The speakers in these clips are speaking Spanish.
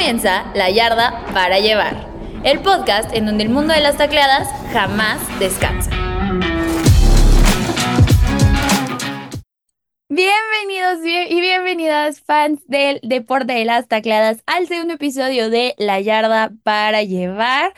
comienza La Yarda para Llevar, el podcast en donde el mundo de las tacleadas jamás descansa. Bienvenidos y bienvenidas fans del deporte de las tacleadas al segundo episodio de La Yarda para Llevar.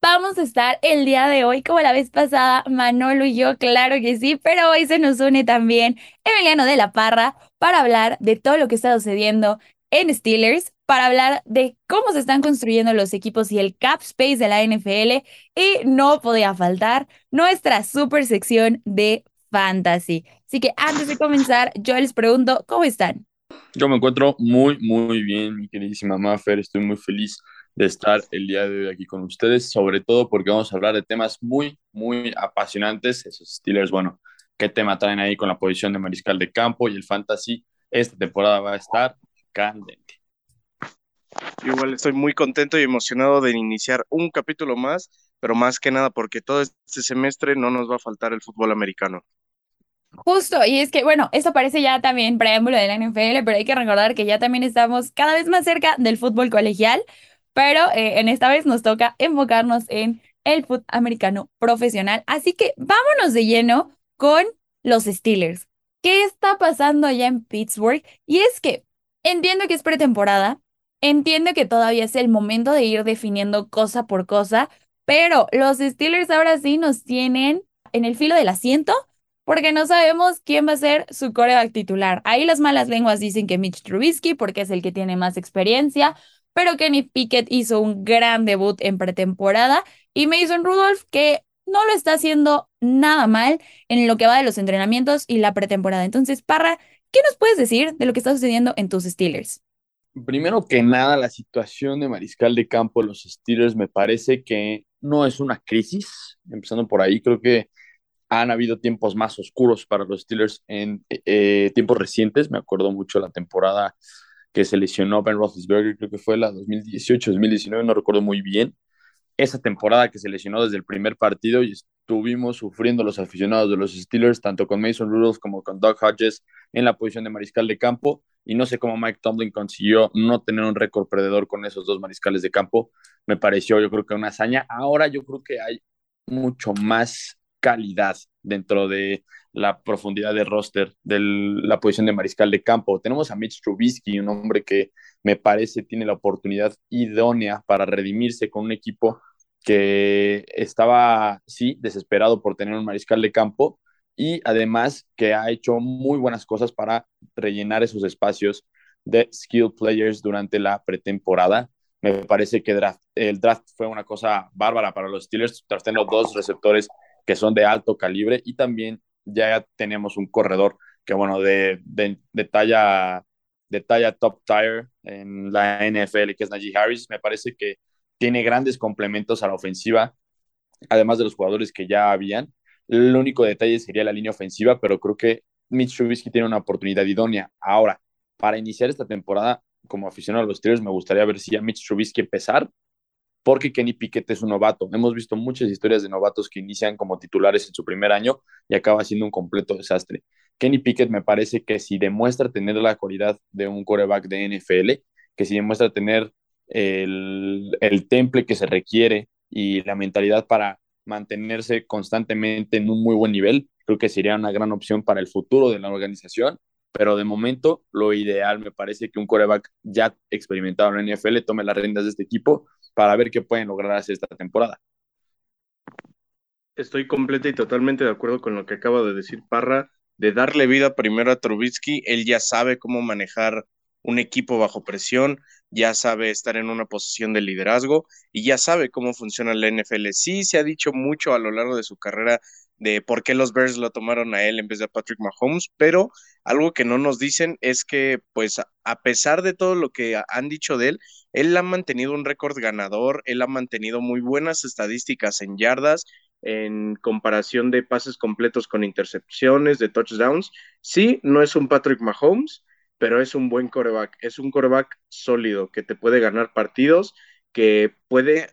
Vamos a estar el día de hoy, como la vez pasada, Manolo y yo, claro que sí, pero hoy se nos une también Emiliano de la Parra para hablar de todo lo que está sucediendo en Steelers, para hablar de cómo se están construyendo los equipos y el cap space de la NFL. Y no podía faltar nuestra super sección de fantasy. Así que antes de comenzar, yo les pregunto, ¿cómo están? Yo me encuentro muy, muy bien, mi queridísima Maffer. Estoy muy feliz de estar el día de hoy aquí con ustedes, sobre todo porque vamos a hablar de temas muy, muy apasionantes. Esos Steelers, bueno, qué tema traen ahí con la posición de mariscal de campo y el fantasy. Esta temporada va a estar candente. Igual estoy muy contento y emocionado de iniciar un capítulo más, pero más que nada porque todo este semestre no nos va a faltar el fútbol americano. Justo, y es que, bueno, esto parece ya también preámbulo de la NFL, pero hay que recordar que ya también estamos cada vez más cerca del fútbol colegial, pero eh, en esta vez nos toca enfocarnos en el fútbol americano profesional. Así que vámonos de lleno con los Steelers. ¿Qué está pasando allá en Pittsburgh? Y es que entiendo que es pretemporada, entiendo que todavía es el momento de ir definiendo cosa por cosa, pero los Steelers ahora sí nos tienen en el filo del asiento porque no sabemos quién va a ser su coreback titular. Ahí las malas lenguas dicen que Mitch Trubisky, porque es el que tiene más experiencia, pero Kenny Pickett hizo un gran debut en pretemporada y Mason Rudolph, que no lo está haciendo nada mal en lo que va de los entrenamientos y la pretemporada. Entonces, Parra, ¿qué nos puedes decir de lo que está sucediendo en tus Steelers? Primero que nada, la situación de mariscal de campo de los Steelers me parece que no es una crisis. Empezando por ahí, creo que han habido tiempos más oscuros para los Steelers en eh, tiempos recientes. Me acuerdo mucho la temporada que se lesionó Ben Roethlisberger, creo que fue la 2018-2019, no recuerdo muy bien. Esa temporada que se lesionó desde el primer partido y estuvimos sufriendo los aficionados de los Steelers, tanto con Mason Rudolph como con Doug Hodges en la posición de mariscal de campo. Y no sé cómo Mike Tomlin consiguió no tener un récord perdedor con esos dos mariscales de campo. Me pareció, yo creo que una hazaña. Ahora yo creo que hay mucho más calidad dentro de la profundidad de roster de la posición de mariscal de campo. Tenemos a Mitch Trubisky, un hombre que me parece tiene la oportunidad idónea para redimirse con un equipo que estaba, sí, desesperado por tener un mariscal de campo y además que ha hecho muy buenas cosas para rellenar esos espacios de skill players durante la pretemporada. Me parece que el draft fue una cosa bárbara para los Steelers, teniendo dos receptores que son de alto calibre y también ya tenemos un corredor que, bueno, de, de, talla, talla top tier en la NFL, que es Najee Harris. Me parece que tiene grandes complementos a la ofensiva, además de los jugadores que ya habían. El único detalle sería la línea ofensiva, pero creo que Mitch Trubisky tiene una oportunidad idónea. Ahora, para iniciar esta temporada, como aficionado a los Steelers, me gustaría ver si a Mitch Trubisky empezar porque Kenny Pickett es un novato. Hemos visto muchas historias de novatos que inician como titulares en su primer año y acaba siendo un completo desastre. Kenny Pickett me parece que si demuestra tener la cualidad de un coreback de NFL, que si demuestra tener el, el temple que se requiere y la mentalidad para mantenerse constantemente en un muy buen nivel, creo que sería una gran opción para el futuro de la organización. Pero de momento, lo ideal me parece que un coreback ya experimentado en la NFL tome las riendas de este equipo para ver qué pueden lograr hacer esta temporada. Estoy completa y totalmente de acuerdo con lo que acaba de decir Parra, de darle vida primero a Trubisky. Él ya sabe cómo manejar un equipo bajo presión, ya sabe estar en una posición de liderazgo y ya sabe cómo funciona la NFL. Sí, se ha dicho mucho a lo largo de su carrera de por qué los Bears lo tomaron a él en vez de a Patrick Mahomes, pero algo que no nos dicen es que, pues, a pesar de todo lo que han dicho de él, él ha mantenido un récord ganador, él ha mantenido muy buenas estadísticas en yardas, en comparación de pases completos con intercepciones, de touchdowns. Sí, no es un Patrick Mahomes, pero es un buen coreback, es un coreback sólido que te puede ganar partidos, que puede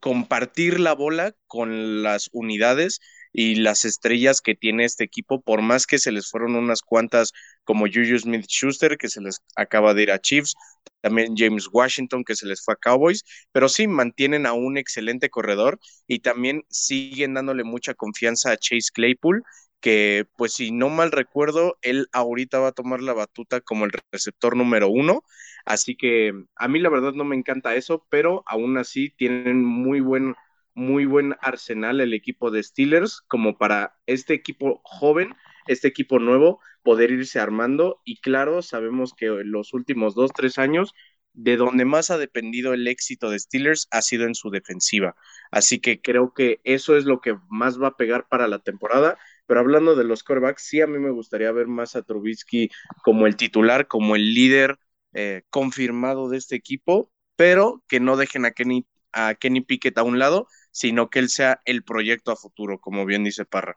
compartir la bola con las unidades y las estrellas que tiene este equipo, por más que se les fueron unas cuantas como Juju Smith Schuster, que se les acaba de ir a Chiefs, también James Washington, que se les fue a Cowboys, pero sí mantienen a un excelente corredor y también siguen dándole mucha confianza a Chase Claypool, que pues si no mal recuerdo, él ahorita va a tomar la batuta como el receptor número uno, así que a mí la verdad no me encanta eso, pero aún así tienen muy buen muy buen arsenal el equipo de Steelers como para este equipo joven, este equipo nuevo, poder irse armando. Y claro, sabemos que en los últimos dos, tres años, de donde más ha dependido el éxito de Steelers ha sido en su defensiva. Así que creo que eso es lo que más va a pegar para la temporada. Pero hablando de los corebacks, sí a mí me gustaría ver más a Trubisky como el titular, como el líder eh, confirmado de este equipo, pero que no dejen a Kenny, a Kenny Pickett a un lado sino que él sea el proyecto a futuro, como bien dice Parra.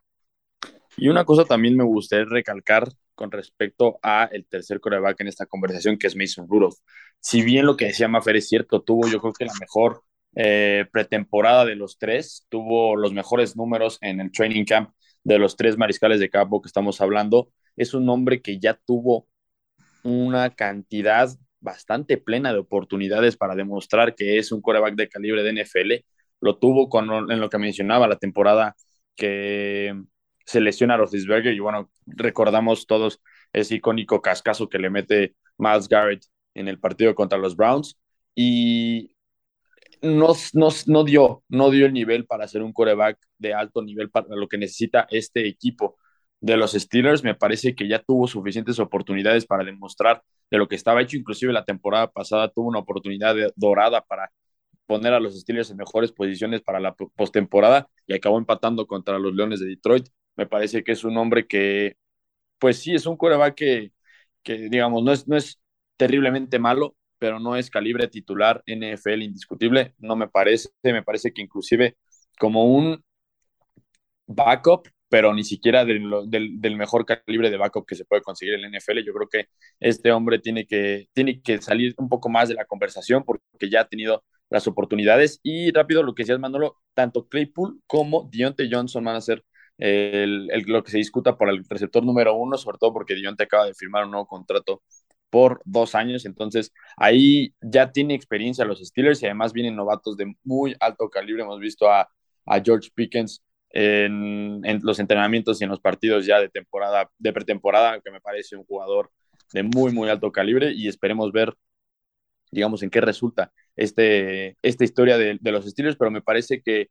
Y una cosa también me gustaría recalcar con respecto a el tercer coreback en esta conversación, que es Mason Rudolph. Si bien lo que decía Mafer es cierto, tuvo yo creo que la mejor eh, pretemporada de los tres, tuvo los mejores números en el training camp de los tres mariscales de campo que estamos hablando. Es un hombre que ya tuvo una cantidad bastante plena de oportunidades para demostrar que es un coreback de calibre de NFL lo tuvo con, en lo que mencionaba la temporada que se lesiona a Roethlisberger y bueno, recordamos todos ese icónico cascazo que le mete Miles Garrett en el partido contra los Browns y no, no, no, dio, no dio el nivel para ser un coreback de alto nivel para lo que necesita este equipo de los Steelers. Me parece que ya tuvo suficientes oportunidades para demostrar de lo que estaba hecho. Inclusive la temporada pasada tuvo una oportunidad dorada para poner a los Steelers en mejores posiciones para la postemporada y acabó empatando contra los Leones de Detroit. Me parece que es un hombre que, pues sí, es un coreback que, que digamos, no es, no es terriblemente malo, pero no es calibre titular NFL indiscutible, no me parece, me parece que inclusive como un backup, pero ni siquiera del, del, mejor calibre de backup que se puede conseguir en la NFL. Yo creo que este hombre tiene que, tiene que salir un poco más de la conversación porque ya ha tenido las oportunidades. Y rápido, lo que decías, Manolo, tanto Claypool como Dionte Johnson van a ser el, lo que se discuta por el receptor número uno, sobre todo porque Dionte acaba de firmar un nuevo contrato por dos años, entonces ahí ya tiene experiencia los Steelers y además vienen novatos de muy alto calibre. Hemos visto a, George Pickens en, los entrenamientos y en los partidos ya de temporada, de pretemporada, que me parece un jugador de muy, muy alto calibre y esperemos ver, digamos, en qué resulta este, esta historia de los Steelers, pero me parece que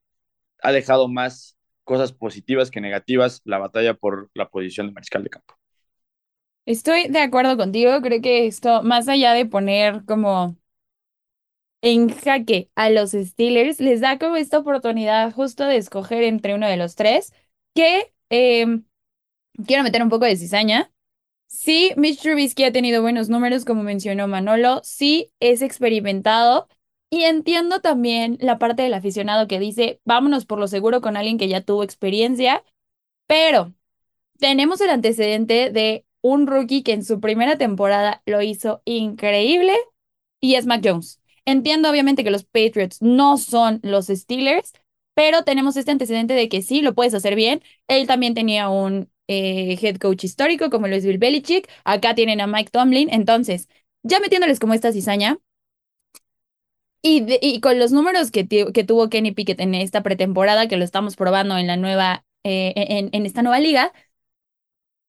ha dejado más cosas positivas que negativas la batalla por la posición de mariscal de campo. Estoy de acuerdo contigo, creo que esto, más allá de poner como en jaque a los Steelers, les da como esta oportunidad justo de escoger entre uno de los tres, que eh, quiero meter un poco de cizaña, Sí, Mitch Trubisky ha tenido buenos números, como mencionó Manolo. Sí, es experimentado. Y entiendo también la parte del aficionado que dice, vámonos por lo seguro con alguien que ya tuvo experiencia. Pero tenemos el antecedente de un rookie que en su primera temporada lo hizo increíble y es Mac Jones. Entiendo obviamente que los Patriots no son los Steelers, pero tenemos este antecedente de que sí, lo puedes hacer bien. Él también tenía un eh, head coach histórico como lo es Bill Belichick. Acá tienen a Mike Tomlin. Entonces, ya metiéndoles como esta cizaña, y, y con los números que, que, tuvo Kenny Pickett en esta pretemporada, que lo estamos probando en la nueva, eh, en, en, esta nueva liga,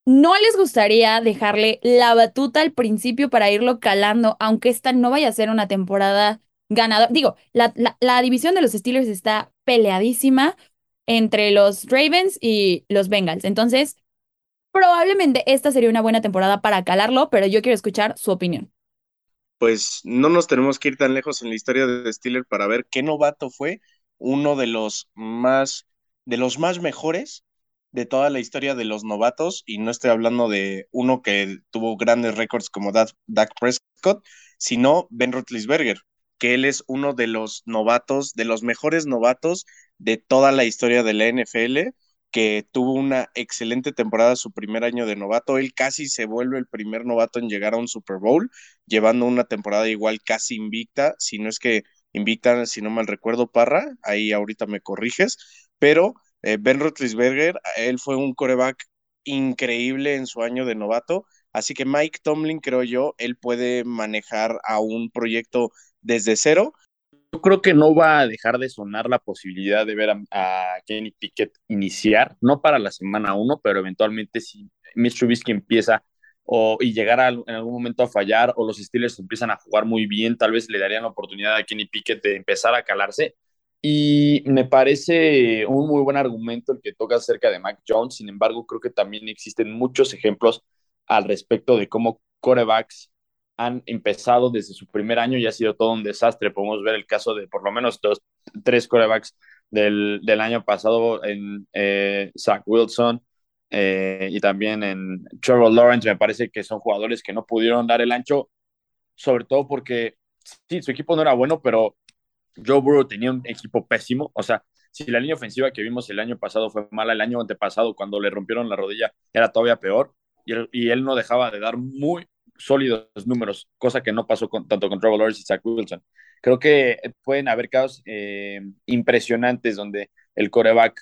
¿no les gustaría dejarle la batuta al principio para irlo calando, aunque esta no vaya a ser una temporada ganadora? Digo, la, la, división de los Steelers está peleadísima entre los Ravens y los Bengals. Entonces, Probablemente esta sería una buena temporada para calarlo, pero yo quiero escuchar su opinión. Pues no nos tenemos que ir tan lejos en la historia de Steelers para ver qué novato fue uno de los más de los más mejores de toda la historia de los novatos y no estoy hablando de uno que tuvo grandes récords como Dak Prescott, sino Ben Roethlisberger, que él es uno de los novatos, de los mejores novatos de toda la historia de la NFL que tuvo una excelente temporada su primer año de novato. Él casi se vuelve el primer novato en llegar a un Super Bowl, llevando una temporada igual casi invicta, si no es que invicta, si no mal recuerdo, Parra, ahí ahorita me corriges, pero Eh, ben Roethlisberger, él fue un coreback increíble en su año de novato, así que Mike Tomlin, creo yo, él puede manejar a un proyecto desde cero. Yo creo que no va a dejar de sonar la posibilidad de ver a, Kenny Pickett iniciar, no para la semana uno, pero eventualmente si Mitch Trubisky empieza o, y llegar en algún momento a fallar o los Steelers empiezan a jugar muy bien, tal vez le darían la oportunidad a Kenny Pickett de empezar a calarse. Y me parece un muy buen argumento el que toca acerca de Mac Jones. Sin embargo, creo que también existen muchos ejemplos al respecto de cómo corebacks han empezado desde su primer año y ha sido todo un desastre. Podemos ver el caso de por lo menos dos, tres corebacks del, del año pasado en eh, Zach Wilson, eh, y también en Trevor Lawrence, me parece que son jugadores que no pudieron dar el ancho, sobre todo porque sí, su equipo no era bueno, pero Joe Burrow tenía un equipo pésimo, o sea, si la línea ofensiva que vimos el año pasado fue mala, el año antepasado cuando le rompieron la rodilla era todavía peor, y él, y él no dejaba de dar muy sólidos números, cosa que no pasó con, tanto con Trevor Lawrence y Zach Wilson. Creo que pueden haber casos eh, impresionantes donde el coreback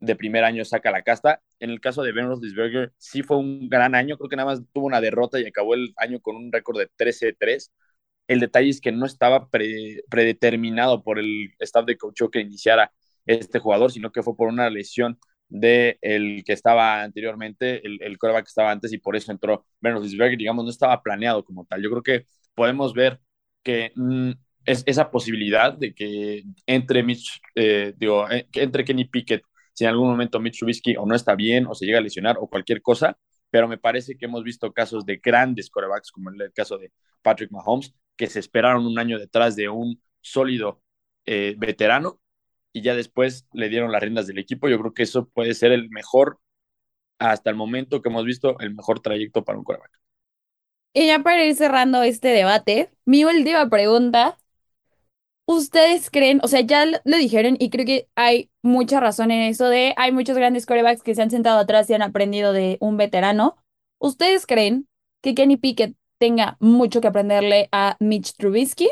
de primer año saca la casta. En el caso de Ben Roethlisberger, sí fue un gran año, creo que nada más tuvo una derrota y acabó el año con un récord de 13-3. El detalle es que no estaba predeterminado por el staff de coach que iniciara este jugador, sino que fue por una lesión de el que estaba anteriormente, el, el que estaba antes, y por eso entró Ben Roethlisberger, digamos, no estaba planeado como tal. Yo creo que podemos ver que mm, es esa posibilidad de que entre Mitch, eh, eh, que entre Kenny Pickett si en algún momento Mitch Trubisky o no está bien o se llega a lesionar o cualquier cosa, pero me parece que hemos visto casos de grandes corebacks, como el caso de Patrick Mahomes, que se esperaron un año detrás de un sólido eh, veterano y ya después le dieron las riendas del equipo. Yo creo que eso puede ser el mejor, hasta el momento que hemos visto, el mejor trayecto para un coreback. Y ya para ir cerrando este debate, mi última pregunta ¿Ustedes creen, o sea, ya lo dijeron y creo que hay mucha razón en eso de hay muchos grandes corebacks que se han sentado atrás y han aprendido de un veterano? ¿Ustedes creen que Kenny Pickett tenga mucho que aprenderle a Mitch Trubisky?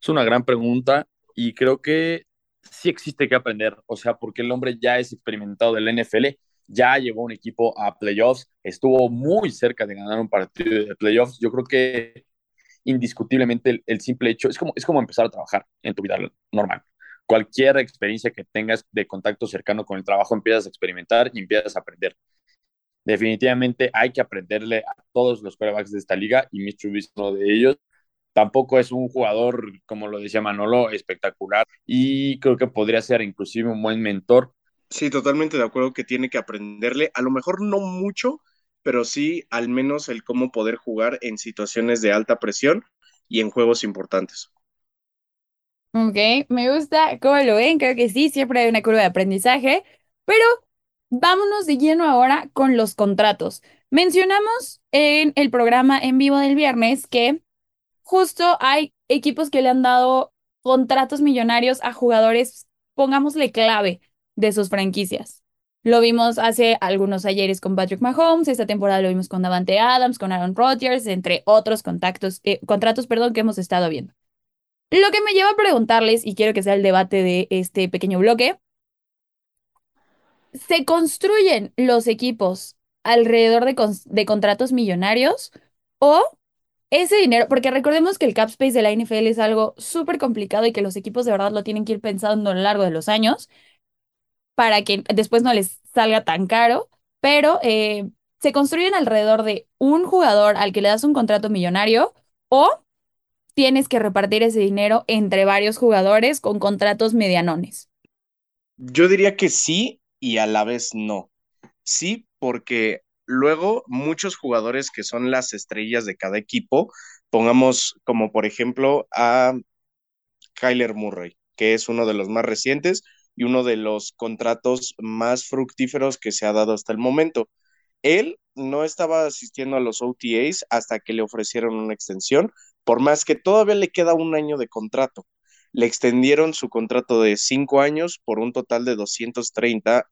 Es una gran pregunta y creo que sí existe que aprender, o sea, porque el hombre ya es experimentado del NFL, ya llevó un equipo a playoffs, estuvo muy cerca de ganar un partido de playoffs. Yo creo que indiscutiblemente el, simple hecho, es como, es como empezar a trabajar en tu vida normal. Cualquier experiencia que tengas de contacto cercano con el trabajo, empiezas a experimentar y empiezas a aprender. Definitivamente hay que aprenderle a todos los quarterbacks de esta liga y Mitch Trubisky uno de ellos. Tampoco es un jugador, como lo decía Manolo, espectacular y creo que podría ser inclusive un buen mentor. Sí, totalmente de acuerdo que tiene que aprenderle, a lo mejor no mucho, pero sí al menos el cómo poder jugar en situaciones de alta presión y en juegos importantes. Ok, me gusta cómo lo ven, creo que sí, siempre hay una curva de aprendizaje, pero vámonos de lleno ahora con los contratos. Mencionamos en el programa en vivo del viernes que justo hay equipos que le han dado contratos millonarios a jugadores, pongámosle clave, de sus franquicias. Lo vimos hace algunos ayeres con Patrick Mahomes, esta temporada lo vimos con Davante Adams, con Aaron Rodgers, entre otros contactos, eh, contratos perdón, que hemos estado viendo. Lo que me lleva a preguntarles, y quiero que sea el debate de este pequeño bloque, ¿se construyen los equipos alrededor de, de contratos millonarios o ese dinero, porque recordemos que el cap space de la NFL es algo súper complicado y que los equipos de verdad lo tienen que ir pensando a lo largo de los años para que después no les salga tan caro, pero eh, se construyen alrededor de un jugador al que le das un contrato millonario o tienes que repartir ese dinero entre varios jugadores con contratos medianones. Yo diría que sí y a la vez no. Sí, porque luego muchos jugadores que son las estrellas de cada equipo, pongamos como por ejemplo a Kyler Murray, que es uno de los más recientes, y uno de los contratos más fructíferos que se ha dado hasta el momento. Él no estaba asistiendo a los OTAs hasta que le ofrecieron una extensión, por más que todavía le queda un año de contrato. Le extendieron su contrato de cinco años por un total de 230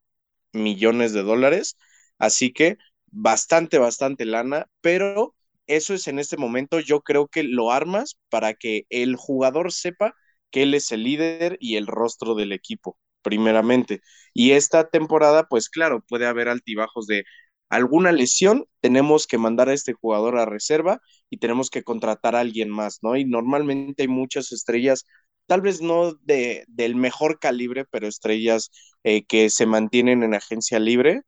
millones de dólares, así que bastante, bastante lana, pero eso es en este momento, yo creo que lo armas para que el jugador sepa que él es el líder y el rostro del equipo primeramente. Y esta temporada, pues claro, puede haber altibajos de alguna lesión, tenemos que mandar a este jugador a reserva y tenemos que contratar a alguien más, ¿no? Y normalmente hay muchas estrellas, tal vez no de, del mejor calibre, pero estrellas eh, que se mantienen en agencia libre,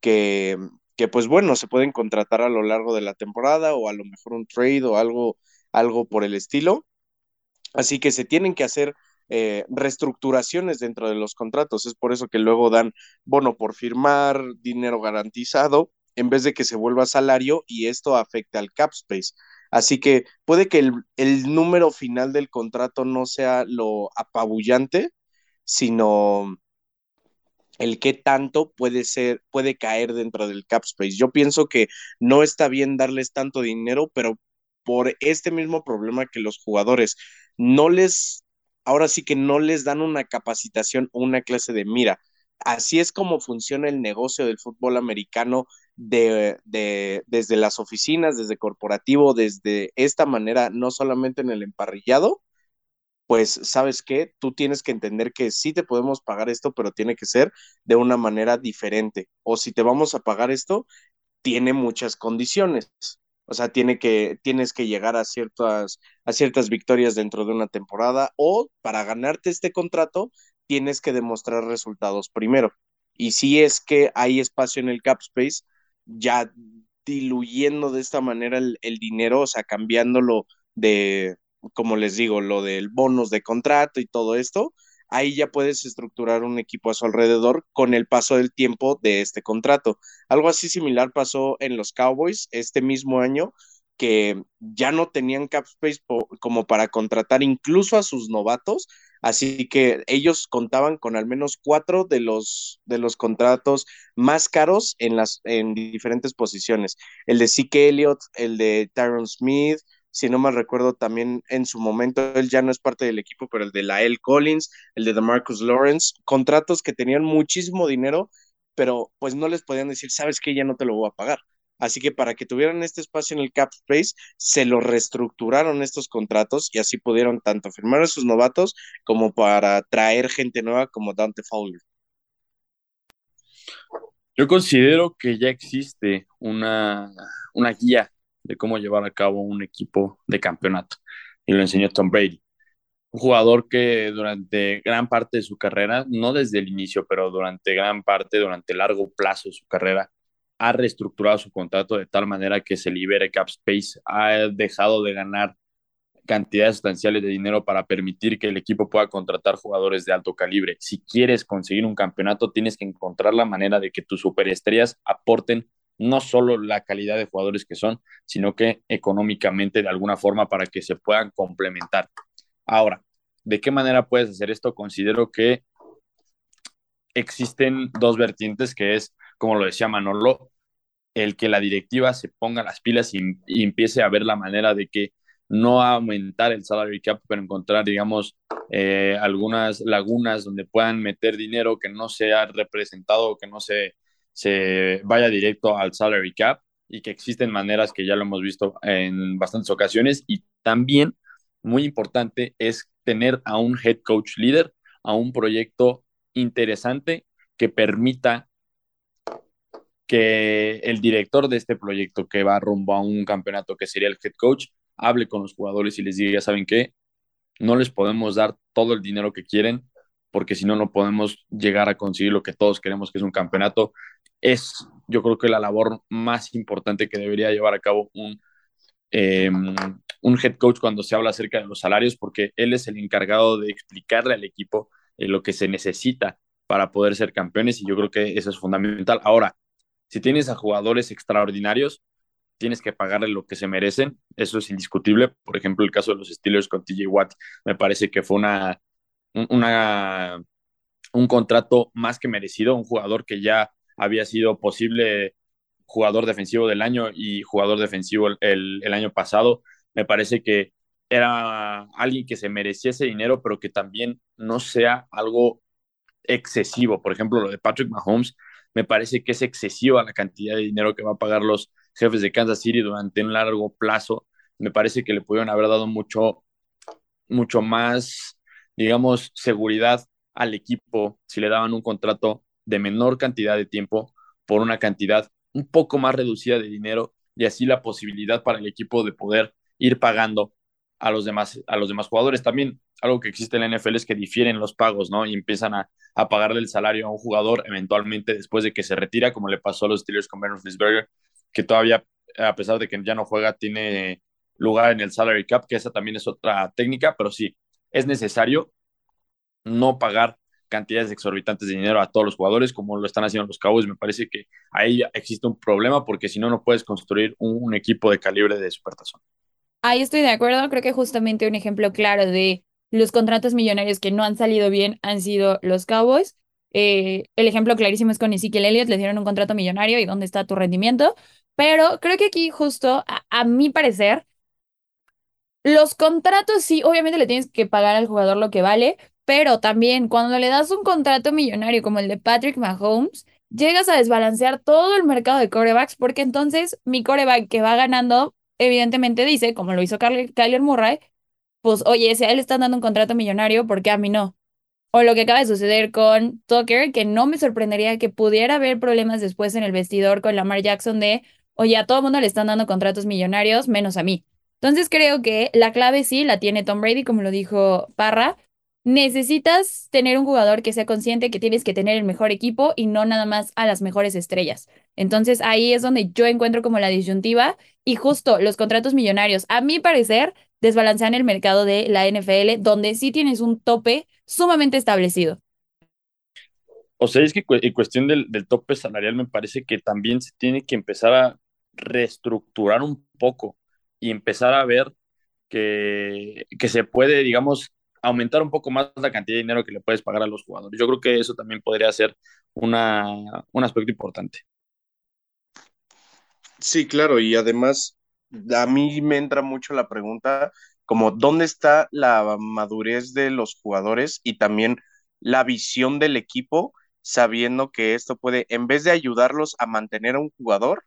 que, que pues bueno, se pueden contratar a lo largo de la temporada o a lo mejor un trade o algo, algo por el estilo. Así que se tienen que hacer eh, reestructuraciones dentro de los contratos. Es por eso que luego dan bono por firmar, dinero garantizado, en vez de que se vuelva salario y esto afecte al cap space. Así que puede que el, el número final del contrato no sea lo apabullante, sino el qué tanto puede ser, puede caer dentro del cap space. Yo pienso que no está bien darles tanto dinero, pero por este mismo problema que los jugadores no les, ahora sí que no les dan una capacitación o una clase de mira. Así es como funciona el negocio del fútbol americano de, de, desde las oficinas, desde corporativo, desde esta manera, no solamente en el emparrillado, pues sabes qué, tú tienes que entender que sí te podemos pagar esto, pero tiene que ser de una manera diferente. O si te vamos a pagar esto, tiene muchas condiciones. O sea, tiene que, tienes que llegar a ciertas, a ciertas victorias dentro de una temporada o para ganarte este contrato tienes que demostrar resultados primero. Y si es que hay espacio en el cap space, ya diluyendo de esta manera el, el dinero, o sea, cambiándolo de, como les digo, lo del bonus de contrato y todo esto, ahí ya puedes estructurar un equipo a su alrededor con el paso del tiempo de este contrato. Algo así similar pasó en los Cowboys este mismo año, que ya no tenían cap space como para contratar incluso a sus novatos, así que ellos contaban con al menos cuatro de los, de los contratos más caros en, las, en diferentes posiciones. El de Zeke Elliott, el de Tyron Smith, si no mal recuerdo, también en su momento él ya no es parte del equipo, pero el de Lael Collins, el de DeMarcus Lawrence, contratos que tenían muchísimo dinero, pero pues no les podían decir, sabes que ya no te lo voy a pagar. Así que para que tuvieran este espacio en el cap space, se lo reestructuraron estos contratos y así pudieron tanto firmar a sus novatos como para traer gente nueva como Dante Fowler. Yo considero que ya existe una, una guía de cómo llevar a cabo un equipo de campeonato. Y lo enseñó Tom Brady. Un jugador que durante gran parte de su carrera, no desde el inicio, pero durante gran parte, durante largo plazo de su carrera, ha reestructurado su contrato de tal manera que se libere cap space, ha dejado de ganar cantidades sustanciales de dinero para permitir que el equipo pueda contratar jugadores de alto calibre. Si quieres conseguir un campeonato, tienes que encontrar la manera de que tus superestrellas aporten no solo la calidad de jugadores que son, sino que económicamente de alguna forma para que se puedan complementar. Ahora, ¿de qué manera puedes hacer esto? Considero que existen dos vertientes, que es, como lo decía Manolo, el que la directiva se ponga las pilas y, empiece a ver la manera de que no aumentar el salary cap, pero encontrar, digamos, eh, algunas lagunas donde puedan meter dinero que no sea representado, que no se se vaya directo al salary cap y que existen maneras que ya lo hemos visto en bastantes ocasiones. Y también muy importante es tener a un head coach líder, a un proyecto interesante que permita que el director de este proyecto que va rumbo a un campeonato que sería el head coach hable con los jugadores y les diga, ¿saben qué? No les podemos dar todo el dinero que quieren porque si no, no podemos llegar a conseguir lo que todos queremos, que es un campeonato es yo creo que la labor más importante que debería llevar a cabo un, em, un head coach cuando se habla acerca de los salarios, porque él es el encargado de explicarle al equipo eh, lo que se necesita para poder ser campeones y yo creo que eso es fundamental. Ahora, si tienes a jugadores extraordinarios, tienes que pagarle lo que se merecen, eso es indiscutible. Por ejemplo, el caso de los Steelers con TJ Watt me parece que fue una, un contrato más que merecido, un jugador que ya había sido posible jugador defensivo del año y jugador defensivo el, el, año pasado. Me parece que era alguien que se merecía ese dinero, pero que también no sea algo excesivo. Por ejemplo, lo de Patrick Mahomes, me parece que es excesiva la cantidad de dinero que va a pagar los jefes de Kansas City durante un largo plazo. Me parece que le pudieron haber dado mucho, mucho más, digamos, seguridad al equipo si le daban un contrato de menor cantidad de tiempo por una cantidad un poco más reducida de dinero y así la posibilidad para el equipo de poder ir pagando a los demás, a los demás jugadores. También algo que existe en la NFL es que difieren los pagos, ¿no? Y empiezan a, a pagarle el salario a un jugador eventualmente después de que se retira, como le pasó a los Steelers con Ben Roethlisberger, que todavía, a pesar de que ya no juega, tiene lugar en el salary cap, que esa también es otra técnica, pero sí, es necesario no pagar cantidades exorbitantes de dinero a todos los jugadores como lo están haciendo los Cowboys. Me parece que ahí existe un problema porque si no, no puedes construir un, equipo de calibre de supertazón. Ahí estoy de acuerdo. Creo que justamente un ejemplo claro de los contratos millonarios que no han salido bien han sido los Cowboys. Eh, el ejemplo clarísimo es con Ezekiel Elliott, le dieron un contrato millonario y dónde está tu rendimiento. Pero creo que aquí justo, a mi parecer, los contratos sí, obviamente le tienes que pagar al jugador lo que vale, pero también cuando le das un contrato millonario como el de Patrick Mahomes, llegas a desbalancear todo el mercado de corebacks porque entonces mi coreback que va ganando, evidentemente dice, como lo hizo Kyler Murray, pues oye, si a él le están dando un contrato millonario, ¿por qué a mí no? O lo que acaba de suceder con Tucker, que no me sorprendería que pudiera haber problemas después en el vestidor con Lamar Jackson de, oye, a todo el mundo le están dando contratos millonarios, menos a mí. Entonces creo que la clave sí la tiene Tom Brady, como lo dijo Parra. Necesitas tener un jugador que sea consciente que tienes que tener el mejor equipo y no nada más a las mejores estrellas. Entonces ahí es donde yo encuentro como la disyuntiva y justo los contratos millonarios, a mi parecer, desbalancean el mercado de la NFL, donde sí tienes un tope sumamente establecido. O sea, es que en cuestión del, tope salarial me parece que también se tiene que empezar a reestructurar un poco y empezar a ver que se puede, digamos, aumentar un poco más la cantidad de dinero que le puedes pagar a los jugadores. Yo creo que eso también podría ser una, un aspecto importante. Sí, claro, y además a mí me entra mucho la pregunta como dónde está la madurez de los jugadores y también la visión del equipo, sabiendo que esto puede, en vez de ayudarlos a mantener a un jugador,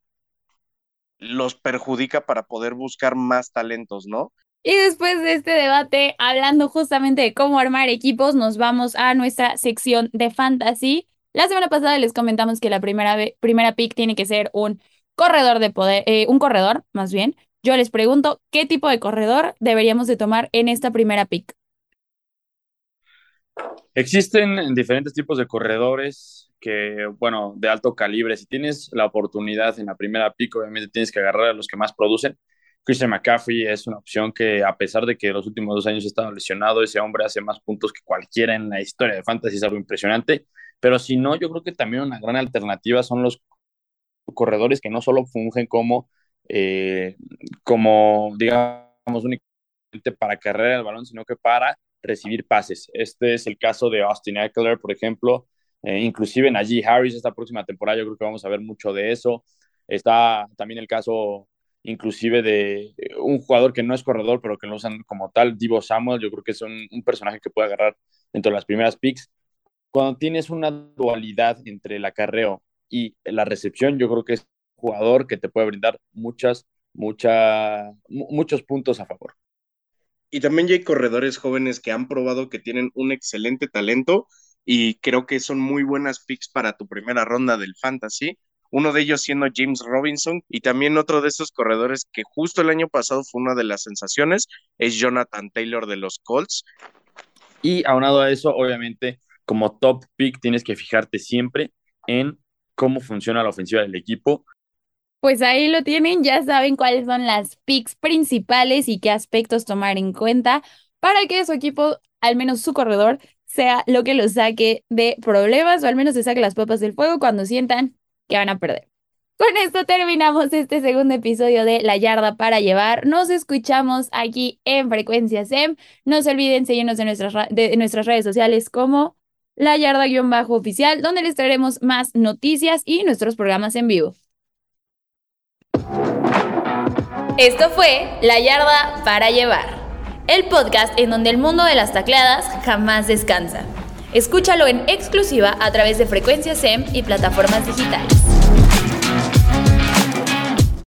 los perjudica para poder buscar más talentos, ¿no? Y después de este debate, hablando justamente de cómo armar equipos, nos vamos a nuestra sección de fantasy. La semana pasada les comentamos que la primera, primera pick tiene que ser un corredor de poder, eh, un corredor, más bien. Yo les pregunto, ¿qué tipo de corredor deberíamos de tomar en esta primera pick? Existen diferentes tipos de corredores que, bueno, de alto calibre. Si tienes la oportunidad en la primera pico, obviamente tienes que agarrar a los que más producen. Christian McCaffrey es una opción que, a pesar de que los últimos dos años ha estado lesionado, ese hombre hace más puntos que cualquiera en la historia de fantasy, es algo impresionante. Pero si no, yo creo que también una gran alternativa son los corredores que no solo fungen como, eh, como digamos, únicamente para carrera el balón, sino que para recibir pases. Este es el caso de Austin Eckler, por ejemplo, eh, inclusive Najee Harris esta próxima temporada, yo creo que vamos a ver mucho de eso. Está también el caso inclusive de un jugador que no es corredor, pero que lo usan como tal, Divo Samuel, yo creo que es un, personaje que puede agarrar dentro de las primeras picks. Cuando tienes una dualidad entre el acarreo y la recepción, yo creo que es un jugador que te puede brindar muchas, mucha, muchos puntos a favor. Y también hay corredores jóvenes que han probado que tienen un excelente talento y creo que son muy buenas picks para tu primera ronda del fantasy. Uno de ellos siendo James Robinson y también otro de esos corredores que justo el año pasado fue una de las sensaciones es Jonathan Taylor de los Colts. Y aunado a eso, obviamente, como top pick tienes que fijarte siempre en cómo funciona la ofensiva del equipo. Pues ahí lo tienen, ya saben cuáles son las picks principales y qué aspectos tomar en cuenta para que su equipo, al menos su corredor, sea lo que los saque de problemas o al menos se saque las papas del fuego cuando sientan que van a perder. Con esto terminamos este segundo episodio de La Yarda para Llevar. Nos escuchamos aquí en Frecuencia SEM. No se olviden seguirnos en nuestras, de, nuestras redes sociales como La Yarda-oficial, donde les traeremos más noticias y nuestros programas en vivo. Esto fue La Yarda para Llevar el podcast en donde el mundo de las tacleadas jamás descansa. Escúchalo en exclusiva a través de Frecuencia SEM y plataformas digitales.